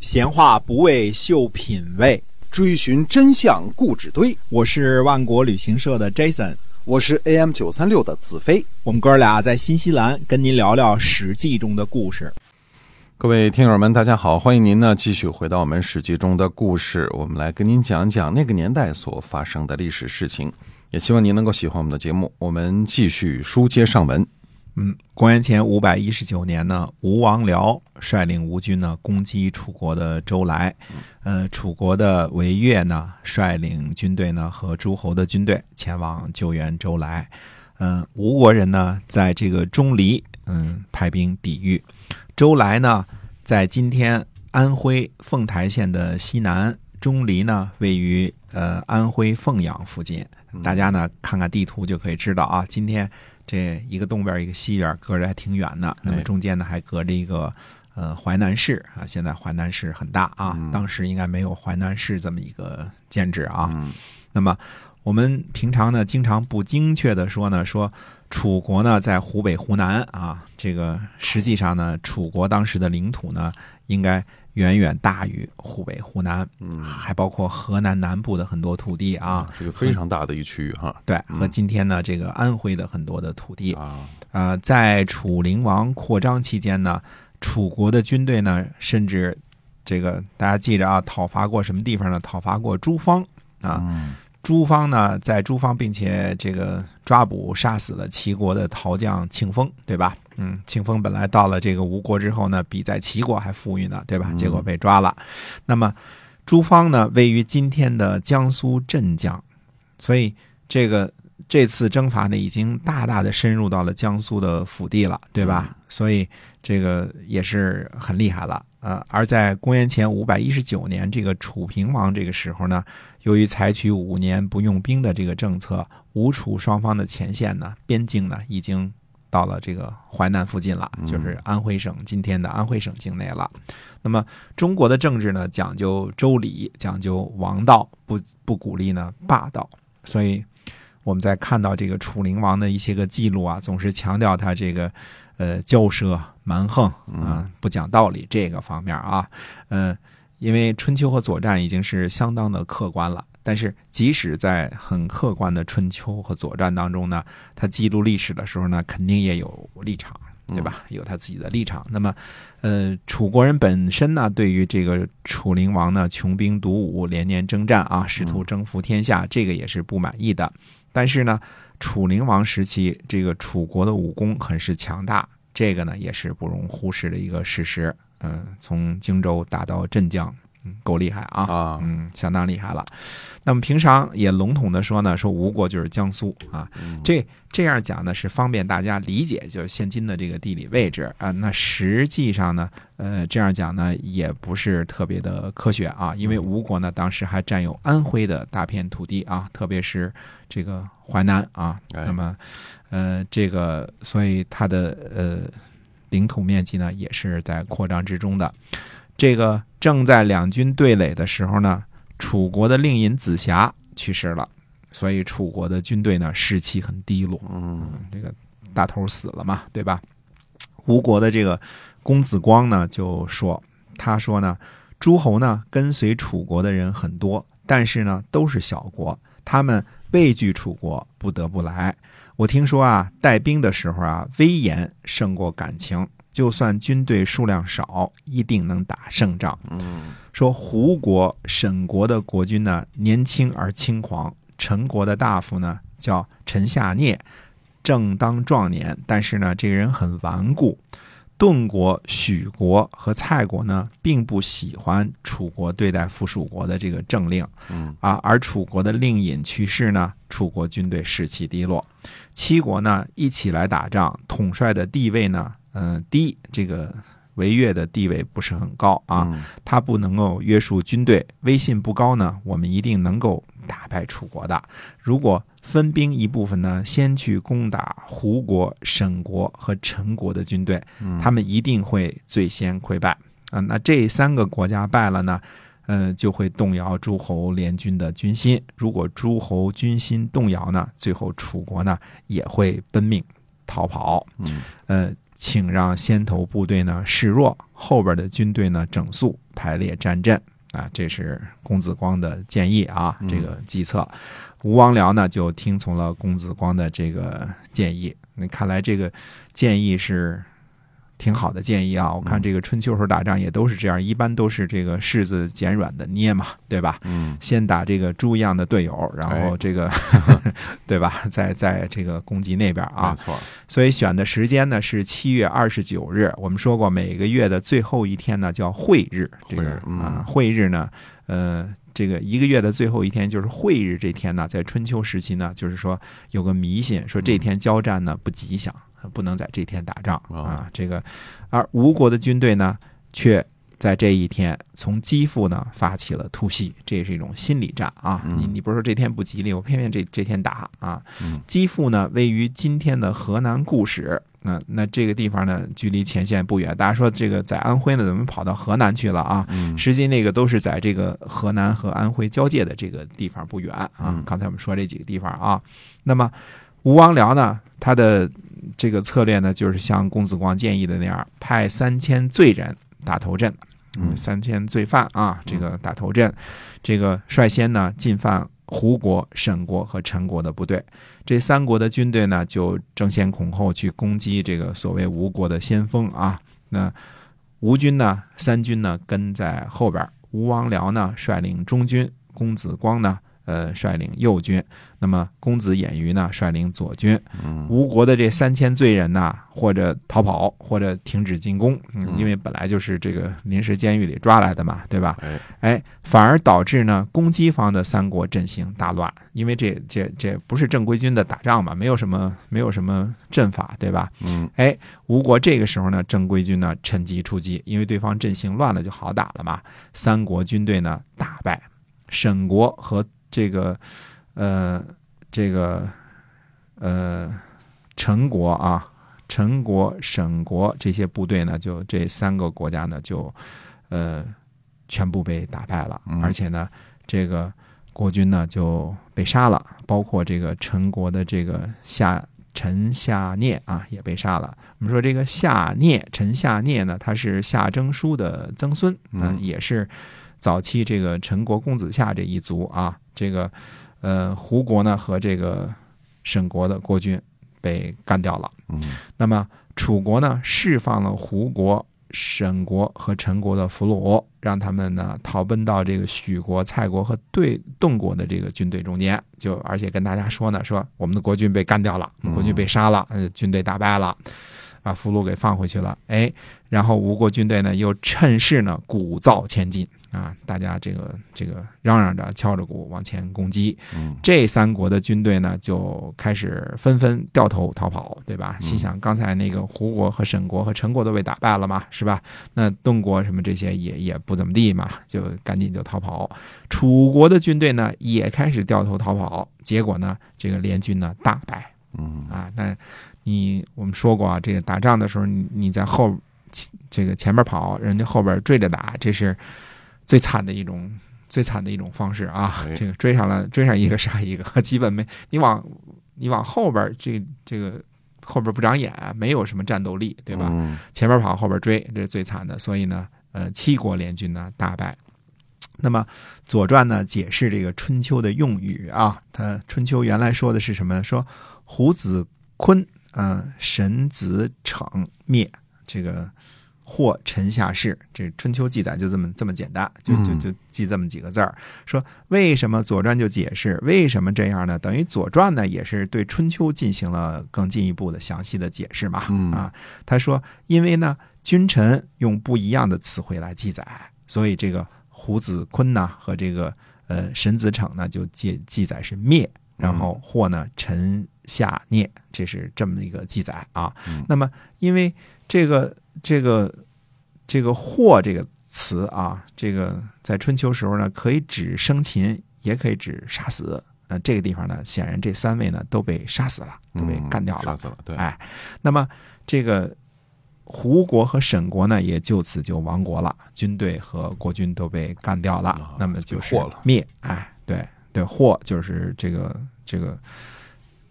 闲话不为秀品味，追寻真相故纸堆。我是万国旅行社的 Jason，我是 AM 九三六的子飞。我们哥俩在新西兰跟您聊聊《史记》中的故事。各位听友们，大家好，欢迎您呢继续回到我们《史记》中的故事，我们来跟您讲讲那个年代所发生的历史事情。也希望您能够喜欢我们的节目。我们继续书接上文。嗯，公元前五百一十九年呢，吴王僚率领吴军呢攻击楚国的周来，呃，楚国的韦越呢率领军队呢和诸侯的军队前往救援周来，嗯，吴国人呢在这个钟离嗯派兵抵御，周来呢在今天安徽凤台县的西南，钟离呢位于呃安徽凤阳附近，大家呢看看地图就可以知道啊，今天。这一个东边一个西边，隔着还挺远的。那么中间呢，还隔着一个呃淮南市啊。现在淮南市很大啊，当时应该没有淮南市这么一个建制啊。那么我们平常呢，经常不精确的说呢，说楚国呢在湖北、湖南啊。这个实际上呢，楚国当时的领土呢，应该。远远大于湖北、湖南，嗯，还包括河南南部的很多土地啊，是个非常大的一区域哈。对，和今天呢这个安徽的很多的土地啊，呃，在楚灵王扩张期间呢，楚国的军队呢，甚至这个大家记着啊，讨伐过什么地方呢？讨伐过朱方啊。朱方呢，在朱方，并且这个抓捕杀死了齐国的陶将庆丰，对吧？嗯，庆丰本来到了这个吴国之后呢，比在齐国还富裕呢，对吧？结果被抓了。那么朱方呢，位于今天的江苏镇江，所以这个这次征伐呢，已经大大的深入到了江苏的腹地了，对吧？所以这个也是很厉害了。呃，而在公元前五百一十九年，这个楚平王这个时候呢，由于采取五年不用兵的这个政策，吴楚双方的前线呢，边境呢，已经到了这个淮南附近了，就是安徽省今天的安徽省境内了。那么中国的政治呢，讲究周礼，讲究王道，不不鼓励呢霸道，所以我们在看到这个楚灵王的一些个记录啊，总是强调他这个。呃，骄奢蛮横啊，不讲道理这个方面啊，呃，因为春秋和左战已经是相当的客观了，但是即使在很客观的春秋和左传当中呢，他记录历史的时候呢，肯定也有立场，对吧？有他自己的立场。那么，呃，楚国人本身呢，对于这个楚灵王呢，穷兵黩武，连年征战啊，试图征服天下，这个也是不满意的。但是呢。楚灵王时期，这个楚国的武功很是强大，这个呢也是不容忽视的一个事实。嗯，从荆州打到镇江。够厉害啊！啊，嗯，相当厉害了。那么平常也笼统的说呢，说吴国就是江苏啊。这这样讲呢，是方便大家理解，就是现今的这个地理位置啊。那实际上呢，呃，这样讲呢，也不是特别的科学啊。因为吴国呢，当时还占有安徽的大片土地啊，特别是这个淮南啊。那么，呃，这个所以它的呃领土面积呢，也是在扩张之中的。这个正在两军对垒的时候呢，楚国的令尹子瑕去世了，所以楚国的军队呢士气很低落。嗯，这个大头死了嘛，对吧？吴国的这个公子光呢就说：“他说呢，诸侯呢跟随楚国的人很多，但是呢都是小国，他们畏惧楚国，不得不来。我听说啊，带兵的时候啊，威严胜过感情。”就算军队数量少，一定能打胜仗。嗯，说胡国、沈国的国君呢，年轻而轻狂；陈国的大夫呢，叫陈夏聂，正当壮年，但是呢，这个人很顽固。顿国、许国和蔡国呢，并不喜欢楚国对待附属国的这个政令。嗯，啊，而楚国的令尹去世呢，楚国军队士气低落。七国呢，一起来打仗，统帅的地位呢？嗯，第一，这个韦越的地位不是很高啊，他不能够约束军队，威信不高呢。我们一定能够打败楚国的。如果分兵一部分呢，先去攻打胡国、沈国和陈国的军队，他们一定会最先溃败啊。那这三个国家败了呢，嗯，就会动摇诸侯联军的军心。如果诸侯军心动摇呢，最后楚国呢也会奔命逃跑。嗯，呃。请让先头部队呢示弱，后边的军队呢整肃，排列战阵啊，这是公子光的建议啊，这个计策。吴王僚呢就听从了公子光的这个建议。那看来这个建议是。挺好的建议啊！我看这个春秋时候打仗也都是这样，一般都是这个柿子捡软的捏嘛，对吧？嗯，先打这个猪一样的队友，然后这个，对吧？再在这个攻击那边啊。没错。所以选的时间呢是七月二十九日。我们说过，每个月的最后一天呢叫会日。这个啊，会日呢，呃，这个一个月的最后一天就是会日这天呢，在春秋时期呢，就是说有个迷信，说这天交战呢不吉祥。不能在这天打仗啊！这个，而吴国的军队呢，却在这一天从基辅呢发起了突袭，这也是一种心理战啊！你你不是说这天不吉利，我偏偏这这天打啊！基辅呢位于今天的河南固始，那那这个地方呢距离前线不远。大家说这个在安徽呢，怎么跑到河南去了啊？实际那个都是在这个河南和安徽交界的这个地方不远啊。刚才我们说这几个地方啊，那么吴王僚呢，他的。这个策略呢，就是像公子光建议的那样，派三千罪人打头阵，嗯，三千罪犯啊，这个打头阵，这个率先呢进犯胡国、沈国和陈国的部队，这三国的军队呢就争先恐后去攻击这个所谓吴国的先锋啊。那吴军呢，三军呢跟在后边，吴王僚呢率领中军，公子光呢。呃，率领右军，那么公子偃瑜呢，率领左军。吴国的这三千罪人呢，或者逃跑，或者停止进攻，因为本来就是这个临时监狱里抓来的嘛，对吧？哎，反而导致呢，攻击方的三国阵型大乱，因为这这这不是正规军的打仗嘛，没有什么没有什么阵法，对吧？嗯，哎，吴国这个时候呢，正规军呢趁机出击，因为对方阵型乱了就好打了嘛。三国军队呢大败，沈国和这个，呃，这个，呃，陈国啊，陈国、沈国这些部队呢，就这三个国家呢，就呃，全部被打败了，而且呢，这个国君呢就被杀了，包括这个陈国的这个夏陈夏聂啊，也被杀了。我们说这个夏聂陈夏聂呢，他是夏征舒的曾孙，嗯，也是早期这个陈国公子夏这一族啊。这个，呃，胡国呢和这个沈国的国君被干掉了。嗯，那么楚国呢释放了胡国、沈国和陈国的俘虏，让他们呢逃奔到这个许国、蔡国和对邓国的这个军队中间。就而且跟大家说呢，说我们的国军被干掉了，国军被杀了，呃，军队打败了，把俘虏给放回去了。哎，然后吴国军队呢又趁势呢鼓噪前进。啊，大家这个这个嚷嚷着，敲着鼓往前攻击。嗯，这三国的军队呢，就开始纷纷掉头逃跑，对吧？心想，刚才那个胡国和沈国和陈国都被打败了嘛，是吧？那邓国什么这些也也不怎么地嘛，就赶紧就逃跑。楚国的军队呢，也开始掉头逃跑，结果呢，这个联军呢大败。嗯，啊，那你我们说过啊，这个打仗的时候，你你在后这个前面跑，人家后边追着打，这是。最惨的一种，最惨的一种方式啊！这个追上了，追上一个杀一个，基本没你往你往后边，这这个后边不长眼，没有什么战斗力，对吧？前边跑，后边追，这是最惨的。所以呢，呃，七国联军呢大败。那么《左传》呢解释这个春秋的用语啊，它春秋原来说的是什么？说胡子坤，嗯，神子逞灭这个。或臣下士，这春秋记载就这么这么简单，就就就记这么几个字儿。说为什么左传就解释为什么这样呢？等于左传呢也是对春秋进行了更进一步的详细的解释嘛。啊，他说因为呢君臣用不一样的词汇来记载，所以这个胡子坤呢和这个呃沈子逞呢就记记载是灭，然后或呢臣下聂，这是这么一个记载啊。那么因为这个。这个这个“祸”这个词啊，这个在春秋时候呢，可以指生擒，也可以指杀死。那，这个地方呢，显然这三位呢都被杀死了，都被干掉了。杀死了，对。哎，那么这个胡国和沈国呢，也就此就亡国了，军队和国军都被干掉了。那么就是灭。哎，对对，“祸”就是这个这个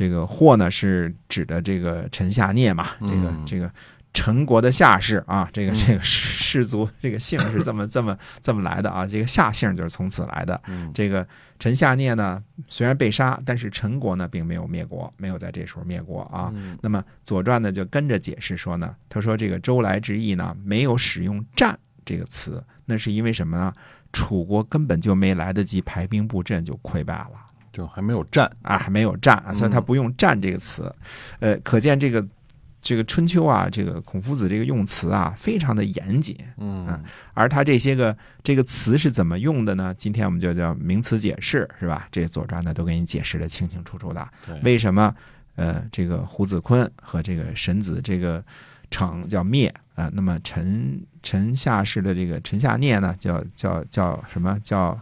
这个“霍”呢，是指的这个陈夏聂嘛？这个这个。陈国的夏氏啊，这个这个氏族这个姓是这么这么这么来的啊，这个夏姓就是从此来的。这个陈夏聂呢，虽然被杀，但是陈国呢并没有灭国，没有在这时候灭国啊。那么《左传》呢就跟着解释说呢，他说这个周来之意呢没有使用战这个词，那是因为什么呢？楚国根本就没来得及排兵布阵就溃败了，就还没有战啊，还没有战，所以他不用战这个词。呃，可见这个。这个春秋啊，这个孔夫子这个用词啊，非常的严谨，嗯，而他这些个这个词是怎么用的呢？今天我们就叫名词解释，是吧？这《左传》呢都给你解释的清清楚楚的。为什么呃，这个胡子坤和这个神子这个成叫灭啊？那么陈陈下氏的这个陈下聂呢，叫叫叫什么叫？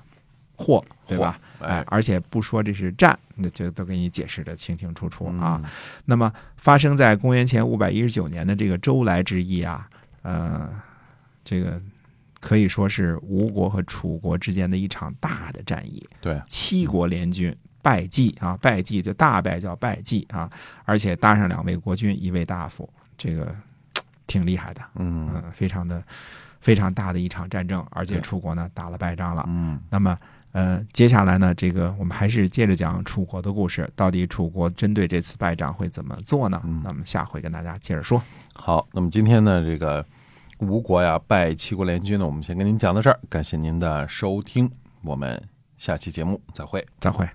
祸对吧？哎，而且不说这是战，那就都给你解释的清清楚楚啊。那么发生在公元前五百一十九年的这个周来之役啊，呃，这个可以说是吴国和楚国之间的一场大的战役。对，七国联军败绩啊，败绩就大败叫败绩啊，而且搭上两位国君，一位大夫，这个挺厉害的，嗯，非常的非常大的一场战争，而且楚国呢打了败仗了。嗯，那么。呃，接下来呢，这个我们还是接着讲楚国的故事。到底楚国针对这次败仗会怎么做呢？那么下回跟大家接着说。好，那么今天呢，这个吴国呀败七国联军呢，我们先跟您讲到这儿。感谢您的收听，我们下期节目再会，再会。